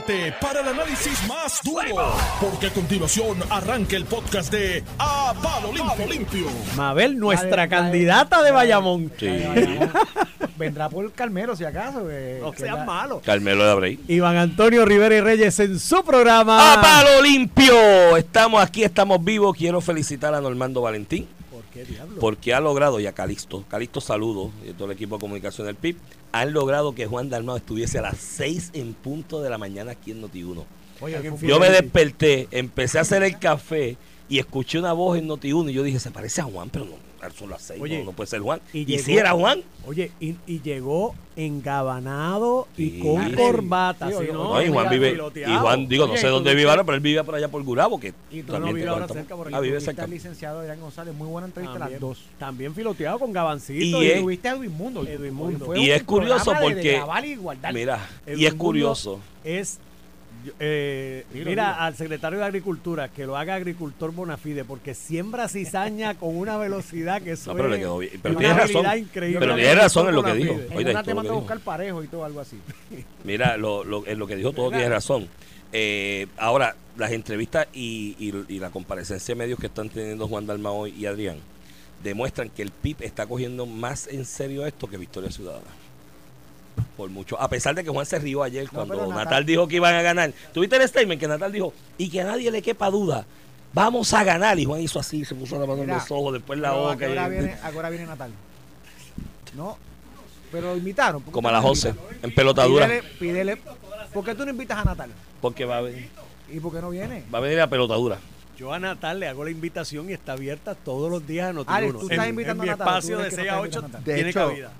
prepárate para el análisis más duro, porque a continuación arranca el podcast de A Palo Limpio. Limpio. Mabel, nuestra de- candidata de Bayamón. Sí. Vendrá por Calmero, si acaso. que- No que seas la- malo. Carmelo de Abrey. Iván Antonio Rivera y Reyes en su programa. ¡A palo limpio! Estamos aquí, estamos vivos. Quiero felicitar a Normando Valentín ¿Por qué diablo? porque ha logrado, y a Calixto, Calixto saludo, y todo el equipo de comunicación del PIB, han logrado que Juan Dalmado estuviese a las 6 en punto de la mañana aquí en Noti1. Oye, Alguien fue- Yo me desperté, empecé a hacer el café y escuché una voz en Noti1 y yo dije, se parece a Juan, pero no, son las 6, Oye, no, no puede ser Juan. y si era Juan, Oye, y, y llegó engabanado y Sí. con corbata. sí, ¿sí, oye, no? no, y Juan vive, y. Juan, digo, no Oye, sé dónde vive ahora, pero él vive por allá por Gurabo, que Y tú no también vive ahora cerca por ahí. Ah, vive cerca. licenciado Adrián González, muy buena entrevista También, las dos. también filoteado con Gabancito. Y y- es- tuviste a Edwin Mundo. Edwin Mundo. Y es curioso porque-. Mira, y es curioso. es eh, Dilo, mira dilo. al secretario de Agricultura que lo haga agricultor Bonafide porque siembra cizaña con una velocidad que eso No, pero le es quedó bien. Pero una tiene habilidad razón. increíble. Pero tiene razón en lo que dijo. Bonafide. En Oye, una todo te lo mandó que a dijo. buscar parejo y todo, algo así. Mira, lo, lo, en lo que dijo todo tiene razón. Eh, ahora, las entrevistas y, y- y la comparecencia de medios que están teniendo Juan Dalmao y Adrián demuestran que el PIB está cogiendo más en serio esto que Victoria Ciudadana. Por mucho. A pesar de que Juan se rió ayer cuando Natal, Natal- dijo que iban a ganar. ¿Tuviste el statement que Natal dijo? Y que a nadie le quepa duda. Vamos a ganar. Y Juan hizo así, se puso la mano en los ojos, después la Pero, ¿a boca. y- viene, ahora viene Natal. No, pero lo invitaron. ¿Por qué como a las no 11, invitas? en pelotadura. Pídele, pídele. ¿Por qué tú no invitas a Natal? Porque va a, venir, ¿Y por qué no viene? va a venir a pelotadura. Yo a Natal le hago la invitación y está abierta todos los días a Notiuno. Alex, tú estás En- invitando en mi a Natal, ¿o tú espacio de crees que 6 no a estás 8 invitando a Natal? tiene hecho, cabida.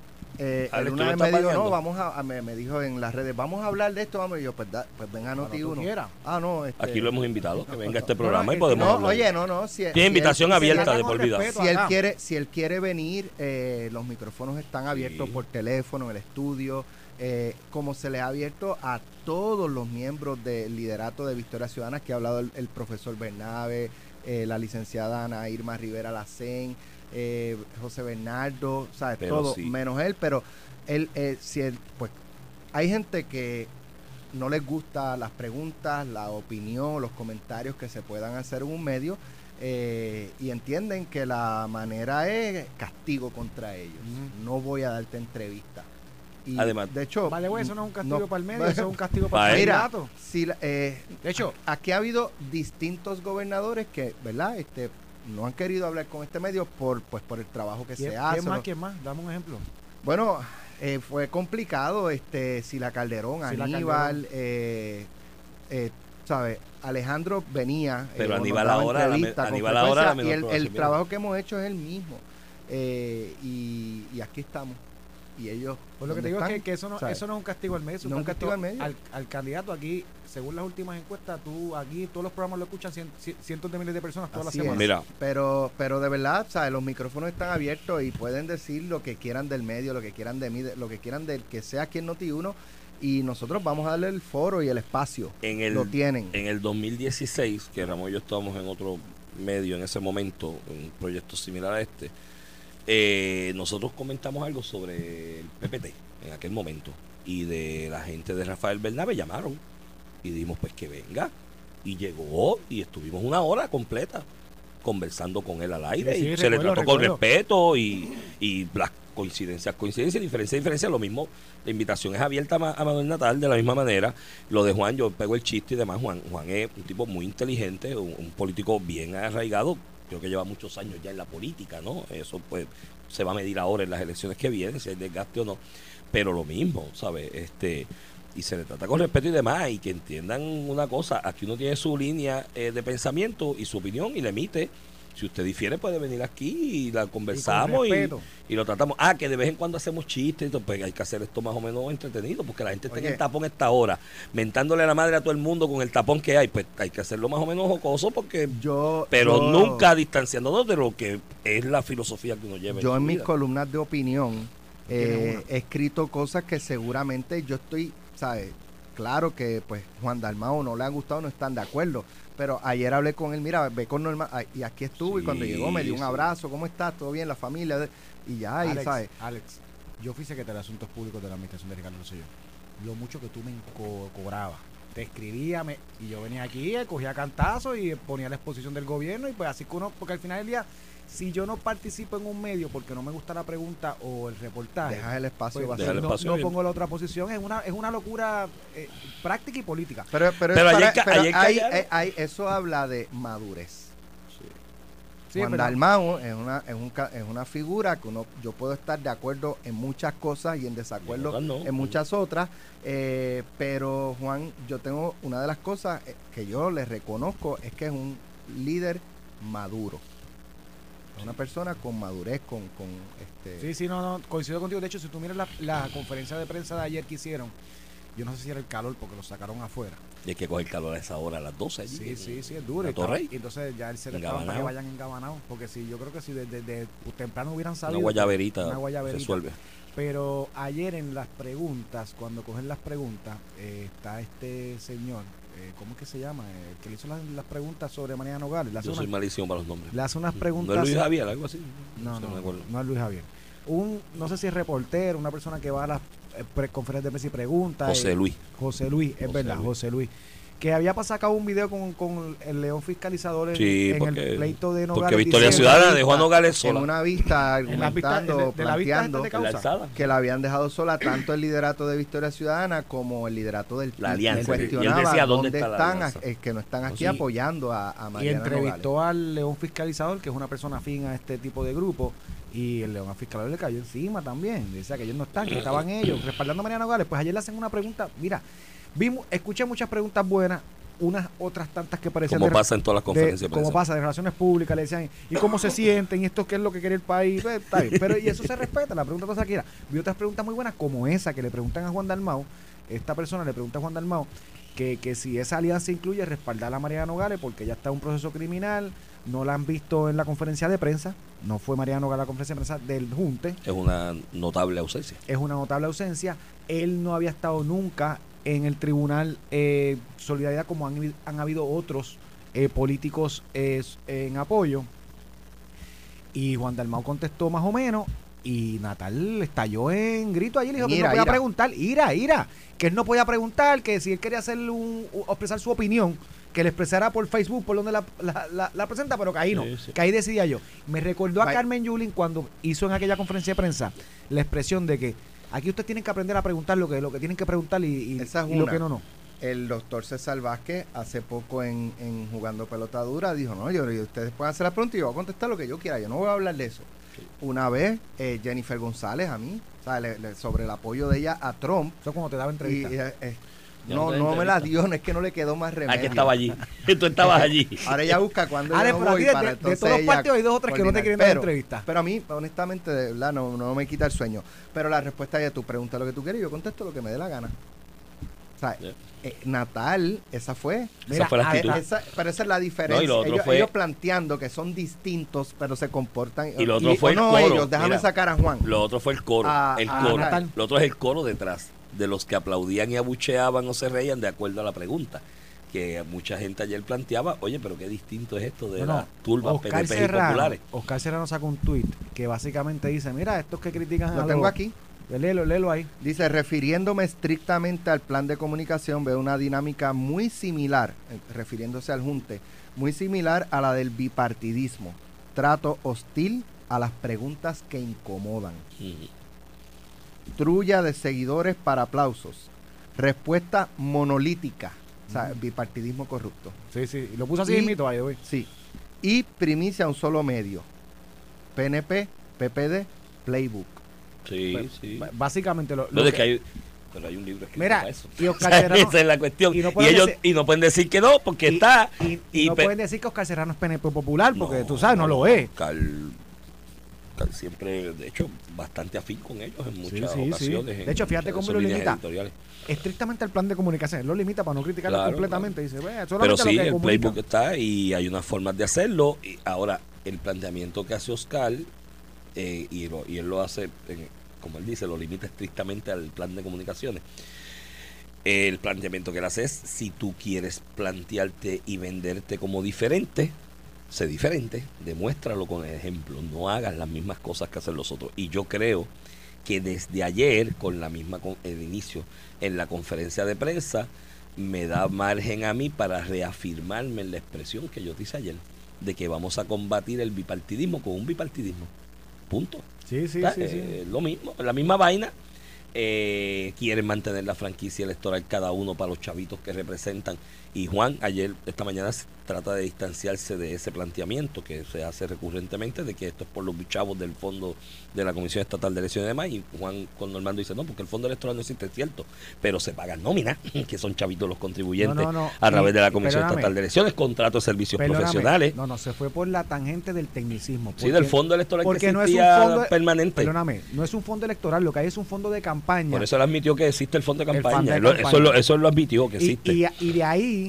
Eh, Alex, él ¿tú una vez me dijo, pagando? no, vamos a, a- me, me dijo en las redes, vamos a hablar de esto, vamos, y yo, pues, da- pues ven a Cuando Noti tú 1. quieras. Ah, no, este, Aquí lo hemos invitado, que venga a este programa no, y podemos No, hablar. oye, no, no, si, Tiene invitación él- abierta de por vida. respeto. Si él quiere, si él quiere venir, eh, los micrófonos están abiertos Sí. por teléfono en el estudio, eh, como se le ha abierto a todos los miembros del liderato de Victoria Ciudadana, que ha hablado el, el profesor Bernabe, eh, la licenciada Ana Irma Rivera Lacén, eh, José Bernardo, ¿sabes? Pero Todo, sí. menos él, pero él, eh, si él, pues, hay gente que no les gusta las preguntas, la opinión, los comentarios que se puedan hacer en un medio eh, y entienden que la manera es castigo contra ellos. No voy a darte entrevista. Y Además- de hecho, Vale, güey, eso no es un castigo no- para el medio, eso es un castigo para Para el candidato. si la- eh, De hecho, aquí ha habido distintos gobernadores que, ¿verdad? Este, no han querido hablar con este medio por, pues, por el trabajo que ¿quién, se quién hace. más? ¿no? ¿Quién más? Dame un ejemplo. Bueno, eh, fue complicado, este, Sila Calderón, Sila Aníbal, eh, eh, ¿sabes? Alejandro venía. eh, Pero Aníbal ahora, la me- Aníbal ahora la Y el, el trabajo que hemos hecho es el mismo. Eh, y, y aquí estamos. Y ellos. Pues lo que ¿dónde te digo es que, que eso, no, ¿Sabes? eso no es un castigo al medio, es No es un castigo al medio. Al, al candidato aquí, según las últimas encuestas, tú aquí todos los programas lo escuchan cien- cien- cientos de miles de personas todas las semanas. Mira, Pero, pero de verdad, ¿sabes? Los micrófonos están abiertos y pueden decir lo que quieran del medio, lo que quieran de mí, de- lo que quieran del que sea aquí en Noti1. Y nosotros vamos a darle el foro y el espacio. en el, lo tienen. en el 2016, que Ramón y yo estábamos en otro medio en ese momento, un proyecto similar a este, eh, nosotros comentamos algo sobre el PPT en aquel momento. Y de la gente de Rafael Bernabe llamaron y dijimos pues que venga. Y llegó y estuvimos una hora completa conversando con él al aire. Sí, sí, y se le recuerdo, trató con recuerdo. respeto y, y las coincidencias, coincidencias, diferencia, diferencia, lo mismo. La invitación es abierta a Manuel Natal de la misma manera. Lo de Juan, yo pego el chiste y demás. Juan, Juan es un tipo muy inteligente, un, un político bien arraigado. Creo que lleva muchos años ya en la política, ¿no? Eso pues se va a medir ahora en las elecciones que vienen, si hay desgaste o no. Pero lo mismo, ¿sabes? Este, y se le trata con respeto y demás, y que entiendan una cosa, aquí uno tiene su línea eh, de pensamiento y su opinión y la emite. Si usted difiere puede venir aquí y la conversamos y, lo tratamos. Ah, que de vez en cuando hacemos chistes, pues hay que hacer esto más o menos entretenido, porque la gente está en el tapón a esta hora, mentándole a la madre a todo el mundo con el tapón que hay, pues hay que hacerlo más o menos jocoso, porque Yo, pero yo- nunca distanciándonos de lo que es la filosofía que uno lleva. Yo su en mis columnas de opinión eh, he escrito cosas que seguramente yo estoy, ¿sabes? Claro que pues Juan Dalmao no le ha gustado, no están de acuerdo. Pero ayer hablé con él, mira, ve con Norma, ay, y aquí estuvo, y cuando llegó me dio un abrazo, ¿cómo estás? ¿Todo bien? La familia, y ya, y Alex, ¿sabes? Alex, yo fui secretario de Asuntos Públicos de la Administración de Ricardo Rosselló. Lo mucho que tú me co- cobrabas te escribía me- y yo venía aquí, cogía cantazo y ponía la exposición del gobierno y pues así que uno, porque al final del día, si yo no participo en un medio porque no me gusta la pregunta o el reportaje, Dejas el espacio pues, vacío. Deja el no, espacio no abierto. pongo la otra posición, es una, es una locura eh, práctica y política. Pero, pero, Pero ayer pero ayer hay- callaron. hay- hay- eso habla de madurez. Sí, Juan pero- Dalmau es una, es, un ca- es una figura que uno, yo puedo estar de acuerdo en muchas cosas y en desacuerdo no. en muchas otras, eh, pero Juan, yo tengo una de las cosas eh, que yo le reconozco es que es un líder maduro. Es una persona con madurez, con, con este... Sí, sí, no, no, coincido contigo. De hecho, si tú miras la, la conferencia de prensa de ayer que hicieron, yo no sé si era el calor porque lo sacaron afuera. Y hay que coger calor a esa hora, a las 12 allí. Sí, sí, sí, es duro. La Y, y entonces ya él se le estaba para que vayan engabanados. Porque si yo creo que si desde temprano hubieran Una sabido. guayaberita, Una guayaberita. resuelve. Pero ayer en las preguntas, cuando cogen las preguntas, eh, está este señor, eh, ¿cómo es que se llama? Eh, El que le hizo las, las preguntas sobre María Nogales. Le hace, Yo soy una- malísimo para los nombres. le hace unas preguntas. ¿No es Luis Javier, algo así? No, no, me no, acuerdo. no es Luis Javier. Un, no sé si es reportero, una persona que va a las eh, pre- conferencias de prensa y pregunta. José eh, Luis. José Luis, es José verdad, Luis. José Luis. Que había sacado un video con, con el león fiscalizador en, Sí, en porque, el pleito de Nogales. porque Victoria Ciudadana dejó a Nogales sola. una En la vista- argumentando, de- de la vista planteando la que la habían dejado sola tanto el liderato de Victoria Ciudadana como el liderato del La PIB. alianza. Él Y él cuestionaba decía, ¿dónde dónde está la están, alianza? eh, que no están aquí Sí. apoyando a, a Y Mariana entrevistó al león fiscalizador, que es una persona afín a este tipo de grupo, y el león fiscalizador le cayó encima también. Decía que ellos no están, que estaban ellos respaldando a Mariana Nogales. Pues ayer le hacen una pregunta. Mira, vimos, escuché muchas preguntas buenas, unas otras tantas que parecían Como de- pasa en todas las conferencias de como pasa de relaciones públicas, le decían, ¿y cómo se sienten? ¿Y esto qué es lo que quiere el país? Pues, está bien. Pero y eso se respeta, la pregunta cosa quiera. Vi otras preguntas muy buenas como esa que le preguntan a Juan Dalmau, esta persona le pregunta a Juan Dalmau que, que si esa alianza incluye respaldar a Mariana Nogales porque ya está en un proceso criminal, no la han visto en la conferencia de prensa, no fue Mariana Nogales a la conferencia de prensa del Junte, Es una notable ausencia. es una notable ausencia. Él no había estado nunca en el tribunal eh, Solidaridad como han, han habido otros eh, políticos eh, en apoyo. Y Juan Dalmau contestó más o menos. Y Natal estalló en grito allí. Le dijo que él no podía ira. preguntar. Ira, ira. Que él no podía preguntar. Que si él quería hacer un, expresar su opinión, que le expresara por Facebook, por donde la, la- la- la presenta, pero que ahí no. Sí, sí. Que ahí decidía yo. Me recordó a. Carmen Yulín cuando hizo en aquella conferencia de prensa la expresión de que aquí ustedes tienen que aprender a preguntar lo que, lo que tienen que preguntar y, y- Esa es y lo que no, no. El doctor César Vázquez hace poco en, en Jugando Pelota Dura dijo, no, yo, ustedes pueden hacer la pregunta y yo voy a contestar lo que yo quiera, yo no voy a hablar de eso. Una vez eh, Jennifer González a mí, o sea, le- le- sobre el apoyo de ella a Trump, Eso como te daba y, entrevista. eh, eh, No, no me la entrevista. dio, no es que no le quedó más remedio. Ah, que estaba allí. Tú estabas allí. Ahora ella busca cuando Ale, yo no pero a voy de- para de- de entonces todos los partidos hay dos o tres que no te quieren dar Pero- entrevista. Pero a mí, honestamente, de verdad, no, no me quita el sueño. Pero la respuesta es, tú preguntas lo que tú quieres y yo contesto lo que me dé la gana. O sea, eh, Natal, esa fue. Esa fue la actitud. esa- pero esa es la diferencia. No, y ellos, fue- ellos planteando que son distintos, pero se comportan. Y lo otro fue el no coro. ellos, déjame Mira, sacar a Juan. Lo otro fue el coro. Ah, el ah, coro. Natal. Lo otro es el coro detrás de los que aplaudían y abucheaban o se reían de acuerdo a la pregunta. Que mucha gente ayer planteaba, oye, pero qué distinto es esto de No, las turbas Oscar PNP y populares. Oscar Serrano sacó un tweet que básicamente dice, mira, estos que critican Lo a tengo los- aquí. Léelo, léelo ahí. Dice, refiriéndome estrictamente al plan de comunicación, veo una dinámica muy similar, eh, refiriéndose al junte, muy similar a la del bipartidismo. Trato hostil a las preguntas que incomodan. Trulla de seguidores para aplausos. Respuesta monolítica. O sea, bipartidismo corrupto. Sí, sí. Y lo puso así Y- mismito ahí, güey. Sí. Y primicia a un solo medio. PNP, PPD, Playbook. Sí, Pues, sí. Básicamente lo, lo es que- que hay, pero hay un libro escrito Mira, para eso. y Oscar O sea, Serrano- esa es la cuestión. y no pueden ellos decir- y no pueden decir que no, porque y- está. y, y y no pe- pueden decir que Oscar Serrano es PNP popular, porque tú sabes, no, lo es. Oscar, Siempre, de hecho, bastante afín con ellos en muchas sí, sí. ocasiones. De hecho, fíjate cómo lo limita. Estrictamente al plan de comunicación. Él lo limita para no criticarlo Claro, completamente. Dice, "Ve, Pero sí, lo que el comunican". playbook está y hay unas formas de hacerlo. Y ahora, el planteamiento que hace Oscar, eh, y, lo- y él lo hace, eh, como él dice, lo limita estrictamente al plan de comunicaciones. El planteamiento que él hace es, si tú quieres plantearte y venderte como diferente, sé diferente, demuéstralo con el ejemplo, no hagas las mismas cosas que hacen los otros. Y yo creo que desde ayer, con la misma con el inicio en la conferencia de prensa, me da margen a mí para reafirmarme en la expresión que yo te hice ayer, de que vamos a combatir el bipartidismo con un bipartidismo. Punto. Sí, sí, sí. eh, Lo mismo, la misma vaina. Eh, quieren mantener la franquicia electoral cada uno para los chavitos que representan. Y Juan, ayer, esta mañana, trata de distanciarse de ese planteamiento que se hace recurrentemente de que esto es por los chavos del fondo de la Comisión Estatal de Elecciones y demás. Y Juan con Normando dice, no, porque el fondo electoral no existe, es cierto, pero se pagan nóminas, que son chavitos los contribuyentes No, no, no. a través Y- de la y Comisión perdóname. Estatal de Elecciones, contratos de servicios Perdóname, profesionales. No, no, se fue por la tangente del tecnicismo. Sí, del fondo electoral que porque no es un fondo permanente. Perdóname, no es un fondo electoral, lo que hay es un fondo de campaña. Por eso él admitió que existe el fondo de campaña. fondo de campaña. Eso, lo, eso lo admitió que y, existe. y, y de ahí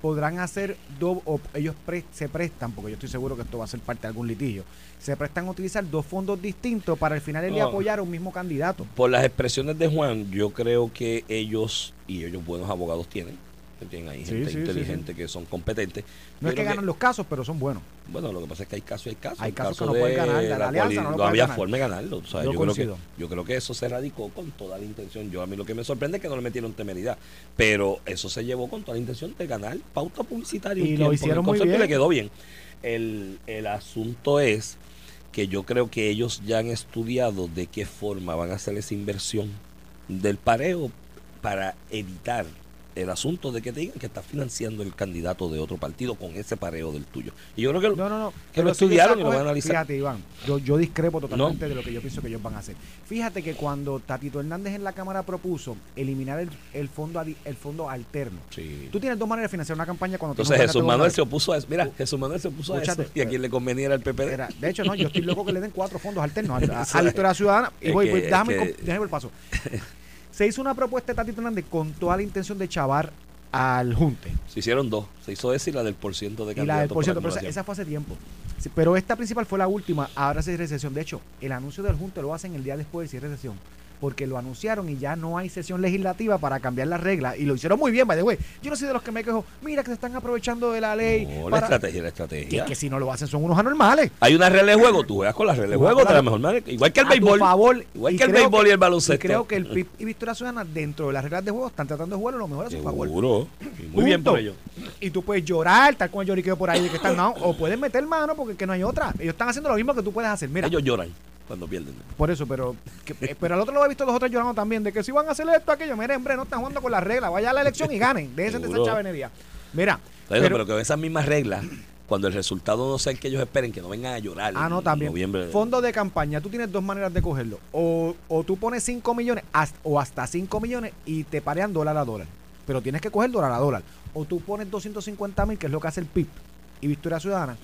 podrán hacer do- o ellos pre- se prestan, porque yo estoy seguro que esto va a ser parte de algún litigio, se prestan a utilizar dos fondos distintos para al final el día No. apoyar a un mismo candidato. Por las expresiones de Juan, yo creo que ellos, y ellos buenos abogados tienen, que ahí Sí, gente sí, sí, inteligente que son competentes. No es que ganan los casos, pero son buenos. Bueno, lo que pasa es que hay casos y hay casos. Hay casos que caso no pueden de ganar, la alianza no había ganar. forma de ganarlo. O sea, Yo yo, creo que, yo creo que eso se radicó con toda la intención. Yo a mí lo que me sorprende es que no le metieron temeridad. Pero eso se llevó con toda la intención de ganar pauta publicitaria. Y un lo tiempo. hicieron El muy bien. le quedó bien. El, el asunto es que yo creo que ellos ya han estudiado de qué forma van a hacer esa inversión del pareo para evitar el asunto de que te digan que estás financiando el candidato de otro partido con ese pareo del tuyo. Y yo creo que No, no, no. que lo estudiaron y lo van a analizar. Fíjate, Iván, yo, yo discrepo totalmente de lo que yo pienso que ellos van a hacer. Fíjate que cuando Tatito Hernández en la Cámara propuso eliminar el, el fondo el fondo alterno, Sí. tú tienes dos maneras de financiar una campaña cuando Entonces Jesús Manuel se opuso a eso. Mira, Jesús Manuel se opuso a eso. Y a quien le convenía era el PPD. Era- de hecho, no, yo estoy loco que le den cuatro fondos alternos a, a- a Ciudadana. Y voy, déjame, que- déjame el paso. Se hizo una propuesta de Tatito Hernández con toda la intención de chavar al Junte. Se hicieron dos. Se hizo esa y la del porciento de Y la del por ciento, por pero esa, fue hace tiempo. Sí, pero esta principal fue la última, ahora sí es recesión. De hecho, el anuncio del Junte lo hacen el día después del cierre de sesión. Porque lo anunciaron y ya no hay sesión legislativa para cambiar las reglas. Y lo hicieron muy bien, by the way. Yo no soy de los que me quejo, mira que se están aprovechando de la ley. No, la estrategia, la que, estrategia. que si no lo hacen son unos anormales. Hay una regla de juego, tú juegas con las reglas de juego de la- mejor manera. Igual que el a béisbol. favor. Igual Y que el béisbol y el Y baloncesto. creo que el PIB y Victoria Ciudadana, dentro de las reglas de juego, están tratando de jugar lo mejor a su favor. Seguro. Y Muy bien por ello. Y tú puedes llorar, tal como el lloriqueo por ahí de que están no, o puedes meter mano porque que no hay otra. Ellos están haciendo lo mismo que tú puedes hacer. Mira, Ellos lloran cuando pierden. por eso, pero que- eh, pero al otro lo he visto los otros llorando también, de que si van a hacer esto, aquello, mire, hombre, no están jugando con las reglas, vaya a la elección y ganen, déjense de esa chavenería. Mira, Pero, pero- pero que esas mismas reglas, cuando el resultado no sea el que ellos esperen, que no vengan a llorar. ah, no, también, noviembre. fondo de campaña, tú tienes dos maneras de cogerlo, o, o tú pones 5 millones, o hasta 5 millones y te parean dólar a dólar, pero tienes que coger dólar a dólar, o tú pones 250 mil, que es lo que hace el PIB y Victoria Ciudadana,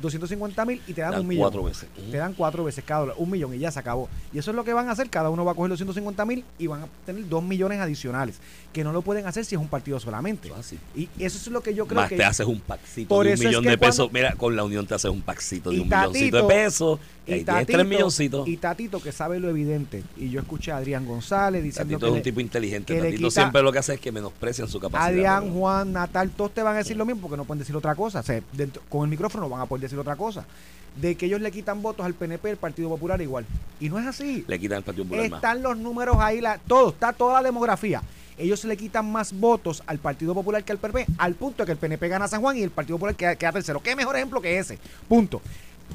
250 mil y te dan, Dan un millón. cuatro veces. Te dan cuatro veces cada dólar, un millón y ya se acabó. Y eso es lo que van a hacer. Cada uno va a coger los 150 mil y van a tener dos millones adicionales. Que no lo pueden hacer si es un partido solamente. Eso así. Y eso es lo que yo creo Más que. te haces un paxito Por de un es millón que de pesos. cuando- Mira, con la unión te haces un paxito de un milloncito de Tatito- pesos. Y ahí tienes tres milloncitos. y Tatito, que sabe lo evidente. Y yo escuché a Adrián González diciendo Tatito que es un tipo inteligente. Tatito quita- siempre lo que hace es que menosprecian su capacidad. Adrián, Juan, Natal, todos te van a decir lo mismo porque no pueden decir otra cosa. O sea, dentro- con el micrófono no van a poder decir otra cosa. De que ellos le quitan votos al PNP, el Partido Popular igual. Y no es así. Le quitan el Partido Popular más. Están los números ahí, la, todo, está toda la demografía. Ellos le quitan más votos al Partido Popular que al PNP, al punto de que el PNP gana San Juan y el Partido Popular queda, queda tercero. ¿Qué mejor ejemplo que ese? Punto.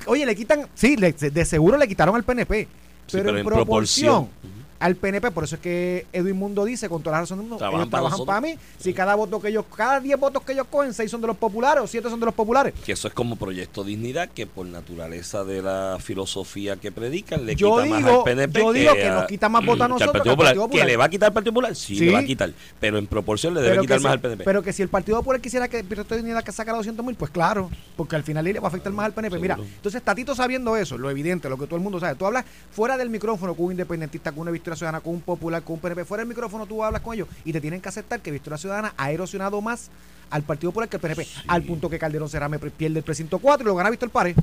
Oye, le quitan, sí, le- de seguro le quitaron al PNP, Sí, pero, pero en, en proporción, proporción. Al PNP, por eso es que Edwin Mundo dice, con toda la razón del mundo, Trabajan ellos para trabajan nosotros. para mí. Si cada voto que ellos, cada 10 votos que ellos cogen, 6 son de los populares o 7 son de los populares. Que eso es como Proyecto Dignidad, que por naturaleza de la filosofía que predican, le Yo quita más digo- al PNP. yo digo que nos quita más votos a que al nosotros Partido que al Popular. Partido Popular. ¿Que le va a quitar al Partido Popular? Sí, Sí. le va a quitar. Pero en proporción le debe Pero quitar más si, al PNP. pero que si el Partido Popular quisiera que el Proyecto Dignidad que sacara 200 mil, pues claro, porque al final le va a afectar más al PNP. Mira, entonces Tatito sabiendo eso, lo evidente, lo que todo el mundo sabe, tú hablas fuera del micrófono con un independentista, con una Victoria Ciudadana, con un popular, con un PNP, fuera del micrófono tú hablas con ellos y te tienen que aceptar que Victoria Ciudadana ha erosionado más al Partido Popular que el PNP, al punto que Calderón Cerame pierde el precinto 4 y lo gana Víctor Párez.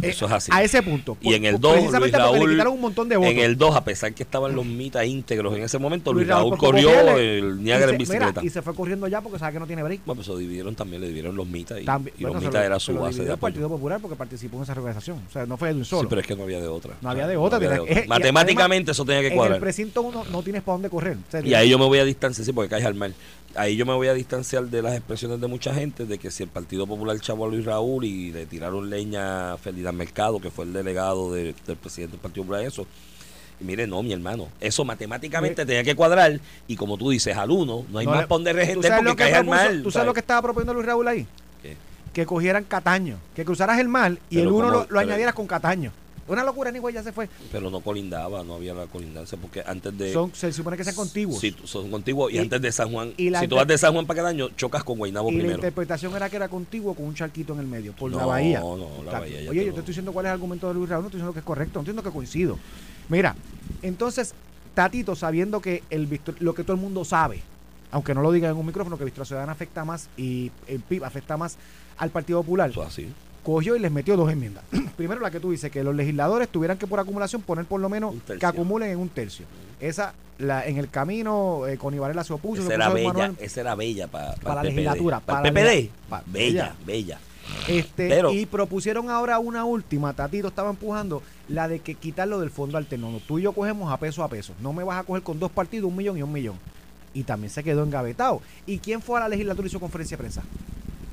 Eh, Eso es así. A ese punto. Y en el Por- 2, Luis precisamente le Raúl, quitaron un montón de votos. en el 2, a pesar que estaban los mitas íntegros en ese momento, Luis, Luis Raúl Raúl corrió pierde. el se- en bicicleta. mira, y se fue corriendo ya porque sabe que no tiene break. Bueno, pues lo dividieron también, le dividieron los mitas y, También, y bueno, los mitas lo- era su base de el Partido apoyo. Popular porque participó en esa organización. O sea, no fue de un solo. Sí, pero es que no había de otra. No había de No otra, había tenía- de otra. eh, Matemáticamente además, eso tenía que en el cuadrar. precinto uno no tienes para dónde correr. O sea, Y ahí yo me voy a distancia, sí, porque caes al mar. Ahí yo me voy a distanciar de las expresiones de mucha gente de que si el Partido Popular echaba a Luis Raúl y le tiraron leña a Ferdinand Mercado, que fue el delegado de- del presidente del Partido Popular, eso. Y mire, no, mi hermano, eso matemáticamente tenía que cuadrar y como tú dices, al uno, no hay No más para donde ¿Tú regender porque que cae al mal. ¿Tú sabes ¿sabes? lo que estaba proponiendo Luis Raúl ahí? ¿Qué? Que cogieran Cataño, que cruzaras el mar y Pero el uno como- lo, lo pero- añadieras con Cataño. Una locura, ni güey, ya se fue. Pero no colindaba, no había la colindancia, porque antes de... Son, se supone que sean contiguos. Sí, son contiguos y, Y- antes de San Juan. y la si tú vas de San Juan para Cadaño, chocas con Guaynabo y la primero. interpretación era que era contiguo con un charquito en el medio, por la No, bahía. no, la Está- bahía ya Oye, te yo te estoy diciendo cuál es el argumento de Luis Raúl, no estoy diciendo que es correcto, no entiendo que coincido. Mira, entonces, Tatito, sabiendo que el Victor- lo que todo el mundo sabe, aunque no lo diga en un micrófono, que Victoria Ciudadana afecta más y el PIB afecta más al Partido Popular, Eso así. Cogió y les metió dos enmiendas. Primero la que tú dices, que los legisladores tuvieran que por acumulación poner por lo menos que acumulen en un tercio. Esa, la, en el camino, eh, con Ibarela se opuso. Esa se era bella, Manuel, esa era bella para, Para la PPD. legislatura, Para, para el la PPD. bella, bella. Este, Pero- y propusieron ahora una última, Tatito estaba empujando, la de que quitarlo del fondo alternado. Tú y yo cogemos a peso a peso. No me vas a coger con dos partidos, un millón y un millón. Y también se quedó engavetado. ¿Y quién fue a la legislatura y hizo conferencia de prensa?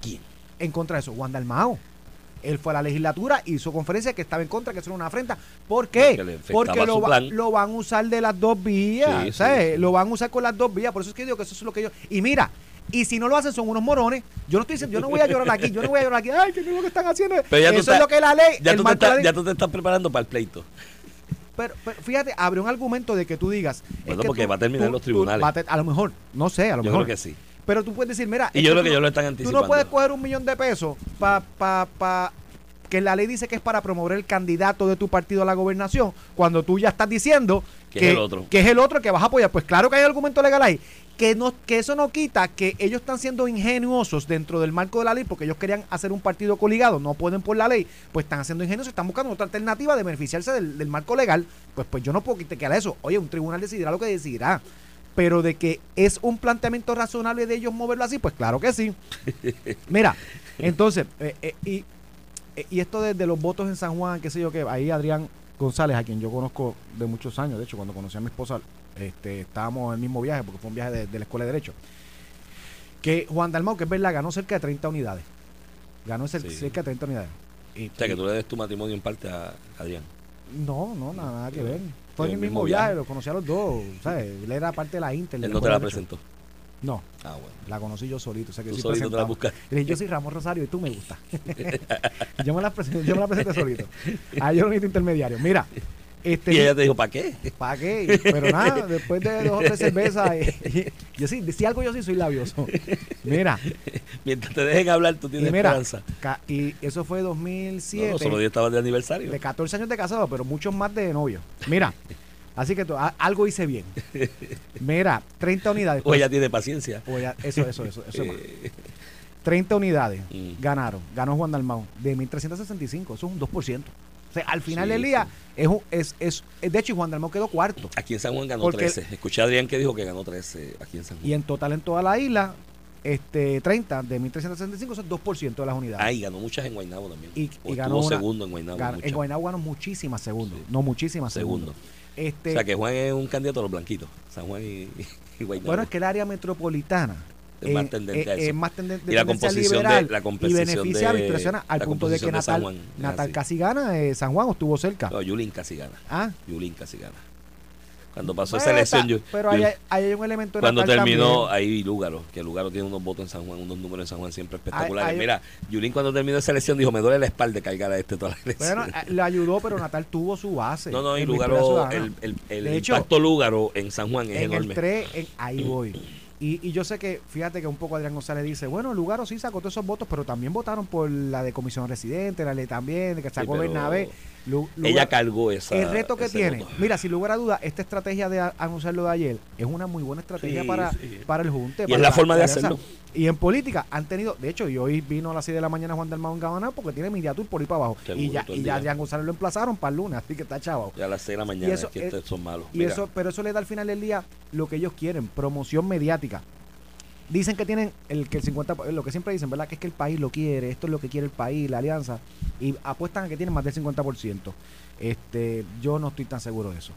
¿Quién? En contra de eso, Juan Dalmao. Él fue a la legislatura y hizo conferencia que estaba en contra, que eso era una afrenta. ¿Por qué? Porque lo, va- van a usar de las dos vías. Sí, sí, ¿sabes? sí. Lo van a usar con las dos vías. Por eso es que digo que eso es lo que yo. Y mira, y si no lo hacen son unos morones. Yo no estoy diciendo, yo no voy a llorar aquí, yo no voy a llorar aquí. Ay, no es lo que están haciendo. Pero ya tú eso es lo que la ley. Ya tú, te estás, ley- ya tú te estás preparando para el pleito. pero, pero fíjate, abre un argumento de que tú digas. es Bueno, que porque tú- va a terminar en los tribunales. a te- a lo mejor, no sé, a lo Yo mejor. creo que sí. Pero tú puedes decir, mira. Y yo creo que tú ellos no- lo están Tú anticipando. no puedes coger un millón de pesos para pa, pa, que la ley dice que es para promover el candidato de tu partido a la gobernación, cuando tú ya estás diciendo Que es el otro. que es el otro que vas a apoyar. Pues claro que hay argumento legal ahí. Que, no, que eso no quita que ellos están siendo ingenuosos dentro del marco de la ley porque ellos querían hacer un partido coligado, no pueden por la ley, pues están haciendo ingenuos, están buscando otra alternativa de beneficiarse del, del marco legal. Pues pues yo no puedo quitar eso. Oye, un tribunal decidirá lo que decidirá. Pero de que es un planteamiento razonable de ellos moverlo así, pues claro que sí. Mira, entonces, eh, eh, y, eh, y esto de, de los votos en San Juan, qué sé yo qué, ahí Adrián González, a quien yo conozco de muchos años, de hecho, cuando conocí a mi esposa, este, estábamos en el mismo viaje, porque fue un viaje de, de la Escuela de Derecho, que Juan Dalmau, que es verdad, ganó cerca de 30 unidades. Ganó Sí. cerca de 30 unidades. Y- O sea, que tú le des tu matrimonio en parte a Adrián. no, no, nada, nada que ver. Fue En el mismo viaje, viaje. los conocí a los dos, ¿sabes? Él era parte de la Inter. Él no te la presentó. No, Ah, bueno. la conocí yo solito. O sea, que Tú yo soy solito te la presentado. buscas. Le dije, yo soy Ramón Rosario y tú me gustas. yo, me la presenté, yo me la presenté solito. Ah, yo no necesito intermediario. Mira, este, Y ella te dijo, ¿para qué? ¿para qué? Pero nada, después de dos o tres cervezas, eh, yo sí, si algo yo sí soy labioso. Mira, Mientras te dejen hablar, tú y tienes mira, esperanza. y eso fue No, 2007. no, solo 10 estabas de aniversario. de 14 años de casado, pero muchos más de novio. Mira, así que tú- a- algo hice bien. Mira, 30 unidades. O ella tiene paciencia. O ya- eso, eso, eso, eso es más. Eh, 30 unidades Mm. ganaron. Ganó Juan Dalmau de 1.365. Eso es un 2%. O sea, al final Sí, del día, es, un- es, es, de hecho, Juan Dalmau quedó cuarto. aquí en San Juan ganó Porque- 13. Escuché a Adrián que dijo que ganó 13 aquí en San Juan. Y en total en toda la isla, este 30 de 1.365, eso es 2% de las unidades. Ah, y ganó muchas en Guaynabo también. Y- O y ganó una- segundo en Guaynabo. Gan- muchas. en Guaynabo ganó muchísimas segundos. Sí. No, muchísimas Segundo. segundos. Este, O sea, que Juan es un candidato a los blanquitos. San Juan y, y Guaynabo. bueno, es que el área metropolitana Es más eh, tendente a eh, eso. es más Y la composición de- la y composición beneficia a de- Ciudadana al punto de que composición de Natal, Juan Natal casi gana, eh, San Juan estuvo cerca. No, Yulín casi gana. Ah, Yulín casi gana. Cuando pasó esa elección, Yu- pero Yulín- hay, hay un elemento cuando Natal terminó también. ahí Lúgaro, que Lúgaro tiene unos votos en San Juan, unos números en San Juan siempre espectaculares. hay- Mira, Yulín cuando terminó esa elección dijo, me duele la espalda de cargar a este toda la elección. Bueno, eh, le ayudó, pero Natal tuvo su base. no, no, y Lúgaro, el, el, el hecho, impacto Lúgaro en San Juan es en enorme. el 3, en- ahí voy. Y, y yo sé que, fíjate que un poco Adrián González dice, bueno, Lugaro sí sacó todos esos votos, pero también votaron por la de comisión residente, la ley también, de que sacó pero Bernabé. Ella cargó esa. el reto que tiene, voto. mira, sin lugar a duda, esta estrategia de anunciarlo de ayer es una muy buena estrategia Sí, para, sí. para el Junte. Y para es la forma de hacerlo. Y en política han tenido, de hecho, y hoy vino a las 6 de la mañana Juan del Maón Gabanao porque tiene media tour por ahí para abajo. Seguro, y ya, y ya. Adrián González lo emplazaron para el lunes, así que está chavo. Ya a las 6 de la mañana, eso es que es- estos son malos. Y Mira, eso, pero eso le da al final del día lo que ellos quieren, promoción mediática. Dicen que tienen el que el 50, lo que siempre dicen, ¿verdad? Que es que el país lo quiere, esto es lo que quiere el país, la alianza, y apuestan a que tienen más del 50%. Este, yo no estoy tan seguro de eso.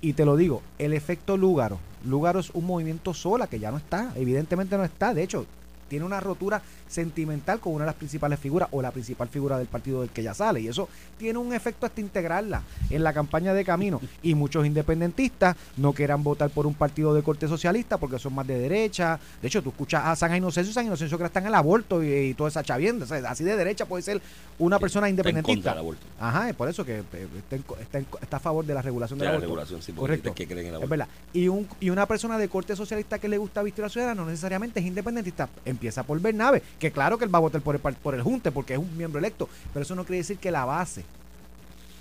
Y te lo digo, el efecto Lúgaro. Lúgaro es un movimiento sola que ya no está, evidentemente no está. De hecho, tiene una rotura sentimental con una de las principales figuras o la principal figura del partido del que ya sale. Y eso tiene un efecto hasta integrarla en la campaña de camino. Y muchos independentistas no quieran votar por un partido de corte socialista porque son más de derecha. De hecho, tú escuchas a San Inocencio, San Inocencio que están en el aborto y, y toda esa chavienda. O sea, así de derecha puede ser una persona Está en contra independentista. del aborto. Ajá, es por eso que eh, está, en está en está a favor de la regulación De la aborto. regulación, sí, Correcto. que creen en el Es verdad. Y, un, y una persona de corte socialista que le gusta vestir a la ciudadana no necesariamente es independentista. Empieza por Bernabe, que claro que él va a votar por el, por el Junte porque es un miembro electo, pero eso no quiere decir que la base.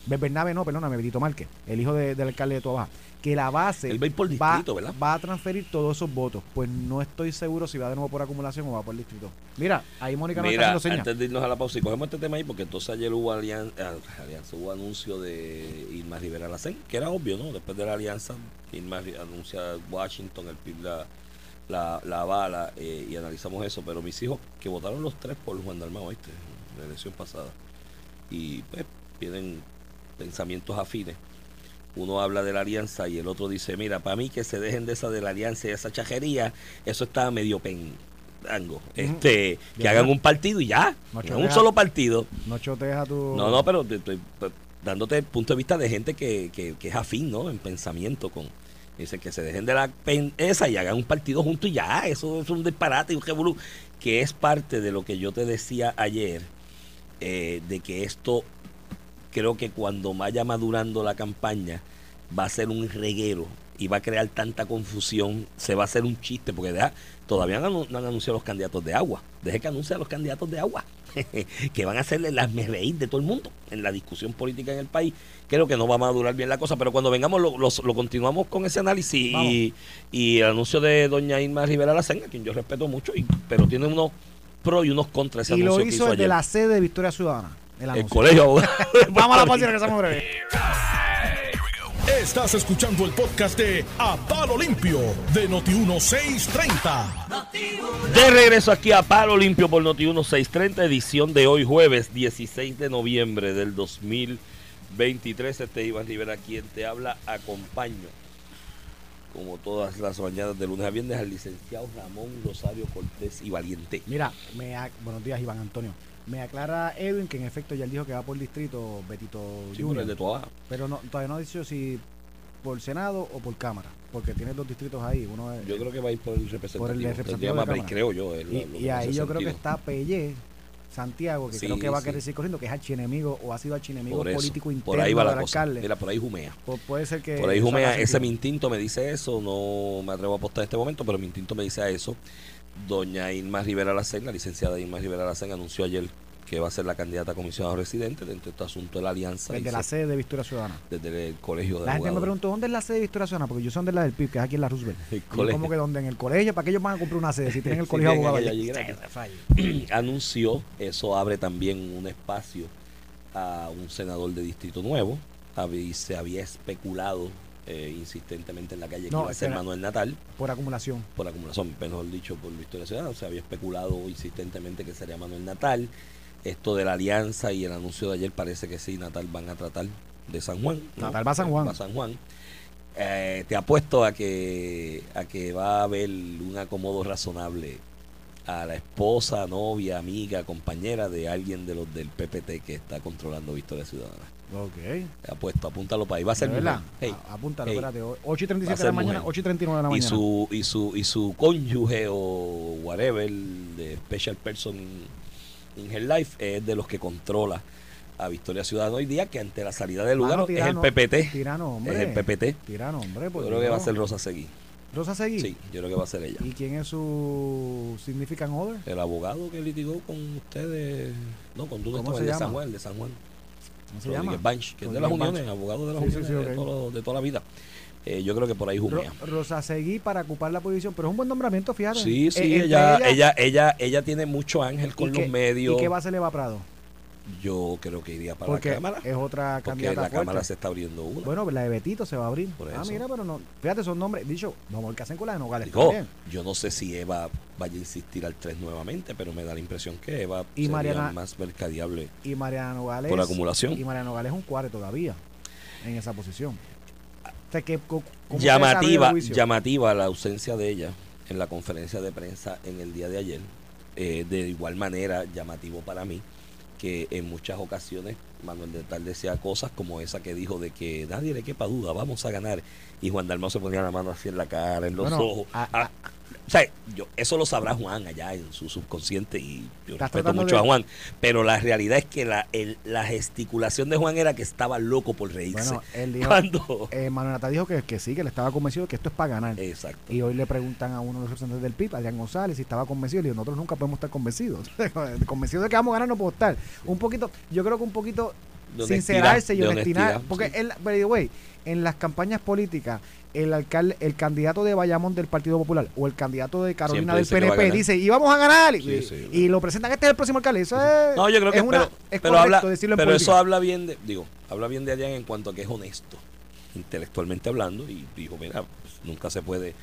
Be- Bernabe no, perdóname, Benito Márquez, el hijo de- del alcalde de Tobaja, que la base Él va a por va, distrito, ¿verdad? va a transferir todos esos votos. Pues no estoy seguro si va de nuevo por acumulación o va por distrito. Mira, ahí Mónica no está haciendo antes de irnos a la pausa y cogemos este tema ahí, porque entonces ayer hubo alian- ah, alianza, hubo anuncio de Irma Rivera Lacén, que era obvio, ¿no? Después de la alianza, Irma anuncia Washington, el PIB la, la, la bala, eh, y analizamos eso, pero mis hijos, que votaron los tres por Juan Dalmao, ¿viste? La elección pasada, y pues tienen pensamientos afines. Uno habla de la alianza y el otro dice, mira, para mí que se dejen de esa de la alianza y esa chajería, eso está medio pendango. Este, que hagan un partido y ya, No chotea. un solo partido. No chotees a tu... No, no, pero estoy pues, dándote el punto de vista de gente que, que, que es afín, ¿no? En pensamiento con... Dice que se dejen de la esa y hagan un partido juntos y ya, eso es un disparate y un revolú, que es parte de lo que yo te decía ayer, eh, de que esto creo que cuando vaya madurando la campaña va a ser un reguero y va a crear tanta confusión, se va a hacer un chiste, porque deja- todavía no, han- no han anunciado los candidatos de agua. Deje que anuncien a los candidatos de agua, que van a hacerle las reír de todo el mundo en la discusión política en el país. Creo que no va a madurar bien la cosa, pero cuando vengamos lo, lo- lo continuamos con ese análisis y, y el anuncio de doña Irma Rivera Lacen, a quien yo respeto mucho, y, pero tiene unos pros y unos contras ese Y lo que hizo el de ayer. la sede de Victoria Ciudadana. El, colegio de. Vamos a la pausa y regresamos breve. Estás escuchando el podcast de A Palo Limpio de Noti1630. De regreso aquí a Palo Limpio por Noti 1630, edición de hoy jueves 16 de noviembre del 2023. Este Iván Rivera quien te habla, acompaño como todas las mañanas de lunes a viernes al licenciado Ramón Rosario Cortés y Valiente. Mira, me buenos días, Iván Antonio. Me aclara Edwin que en efecto ya él dijo que va por distrito Betito Sí, por Junior, el de pero no, todavía no ha dicho si por Senado o por Cámara, porque tiene dos distritos ahí. Uno es- Yo creo que va a ir por el representativo. Por el representativo de Cámara. creo yo. y, ahí yo creo que está Pelle, Santiago, que creo Sí, que va a querer seguir corriendo, que es archienemigo o ha sido archienemigo Por eso, político interno por ahí va del la cosa. Mira, por ahí jumea. Pu- puede ser que Por ahí Jumea, ese mi instinto me dice eso, no me atrevo a apostar en este momento, pero mi instinto me dice eso. Doña Irma Rivera Lacen, la licenciada Irma Rivera Lacen, anunció ayer que va a ser la candidata a comisionado residente dentro de este asunto de la alianza. Desde la se- sede de Victoria Ciudadana. desde el colegio de La gente me preguntó dónde es la sede de Victoria Ciudadana, porque yo soy de la del PIB, que es aquí en la Roosevelt. Como que donde en el colegio, ¿para qué ellos van a comprar una sede si tienen el Si colegio de tienen abogados? falla. anunció, eso abre también un espacio a un senador de Distrito Nuevo. Habí- se había especulado eh, insistentemente en la calle que No, iba a ser. Manuel Natal. Por acumulación. por acumulación, mejor dicho, por Victoria Ciudadana. Se había especulado insistentemente que sería Manuel Natal. Esto de la alianza y el anuncio de ayer parece que sí, Natal van a tratar de San Juan. ¿no? Natal va a San Juan. Va a San Juan. Eh, te apuesto a que, a que va a haber un acomodo razonable a la esposa, novia, amiga, compañera de alguien de los del PPT que está controlando Victoria Ciudadana. Ok. Apuesto, apúntalo para ahí. Va a ser ¿De verdad? Hey, Apúntalo, hey. espérate. 8 y 37 Va a de la mañana, mujer. 8 y 39 de la y mañana. su y su y su cónyuge o whatever de special person in her life es de los que controla a Victoria Ciudadana hoy día que ante la salida del lugar Mano, es el PPT Tirano, hombre. es el PPT Tirano, hombre. yo creo que va a ser Rosa Seguí Rosa Seguí. sí yo creo que va a ser ella ¿Y quién es su significant other? el abogado que litigó con ustedes no con tú ¿Cómo se el de llama? San Juan de San Juan ¿Cómo se Rodríguez llama? Banch, que es de las Rodríguez uniones Banch. abogado de las Sí, sí, uniones sí, de, ok. todo- de toda la vida Eh, yo creo que por ahí jumea Ro- Rosa Seguí para ocupar la posición, pero es un buen nombramiento, fíjate. sí sí Eh, entre ella, ella ella ella tiene mucho ángel con ¿y los qué- medios ¿Y qué va a Prado? Yo creo que iría para Porque la Cámara. es otra Porque candidata la fuerte. Cámara se está abriendo una. Bueno, la de Betito se va a abrir. Por Ah, eso. mira, pero no. Fíjate, son nombres. Dicho, vamos a hacen con la de Nogales. Digo, también. yo no sé si Eva vaya a insistir al 3 nuevamente, pero me da la impresión que Eva Y sería Mariana- más mercadeable. Y Mariana Nogales. Por acumulación. Y Mariana Nogales es un cuare todavía en esa posición. O sea, que, co- ¿cómo se llamativa, llamativa la ausencia de ella en la conferencia de prensa en el día de ayer. Eh, de igual manera, llamativo para mí que en muchas ocasiones Manuel de Tal decía cosas como esa que dijo de que nadie le quepa duda, vamos a ganar. Y Juan Dalmau se ponía la mano así en la cara, en los Bueno, ojos. a- Ah, o sea, yo, eso lo sabrá Juan allá en su subconsciente y yo respeto mucho de- a Juan. Pero la realidad es que la, el- la gesticulación de Juan era que estaba loco por reírse. Bueno, él dijo, Cuando... eh, Manuel Natal dijo que, que sí, que le estaba convencido de que esto es para ganar. Exacto. Y hoy le preguntan a uno de los representantes del PIB, Adrián González, si estaba convencido. Y nosotros nunca podemos estar convencidos. convencidos de que vamos a ganar no puedo estar. Un poquito, yo creo que un poquito sincerarse y honestidad, Porque, sí. él, by the way, en las campañas políticas, el alcalde, el candidato de Bayamón del Partido Popular o el candidato de Carolina del PNP dice, y vamos a ganar. Y, Sí, sí, y lo presentan, este es el próximo alcalde. Eso es, No, yo creo que es, una- pero, es pero habla, decirlo en pero política. eso habla bien de, digo, habla bien de Adrián en cuanto a que es honesto, intelectualmente hablando, y dijo, mira, pues, nunca se puede,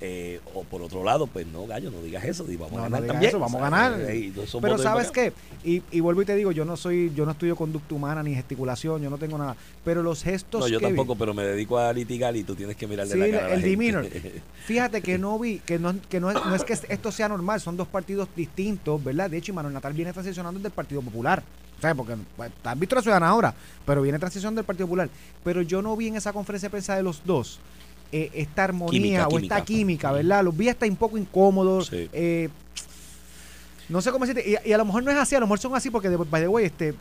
eh, o por otro lado, pues no, gallo, no digas eso, vamos No, a no ganar digas también. eso, vamos o a ganar. eh, Pero sabes qué, y, y vuelvo y te digo, yo no soy, yo no estudio conducta humana ni gesticulación, yo no tengo nada. Pero los gestos No, yo que vi- tampoco, pero me dedico a litigar y tú tienes que mirarle Sí, la cara a la el demeanor. Fíjate que no vi, que no, que no, es, no es que esto sea normal, son dos partidos distintos, ¿verdad? De hecho, y Manuel Natal viene transicionando del Partido Popular. O sea, porque pues, han visto la ciudadana ahora, pero viene transicionando del Partido Popular. Pero yo no vi en esa conferencia de prensa de los dos eh, esta armonía Química, o química. esta química, ¿verdad? Los vi hasta un poco incómodos. Sí. eh, no sé cómo decirte, y, y a lo mejor no es así, a lo mejor son así porque, de- by the way, este,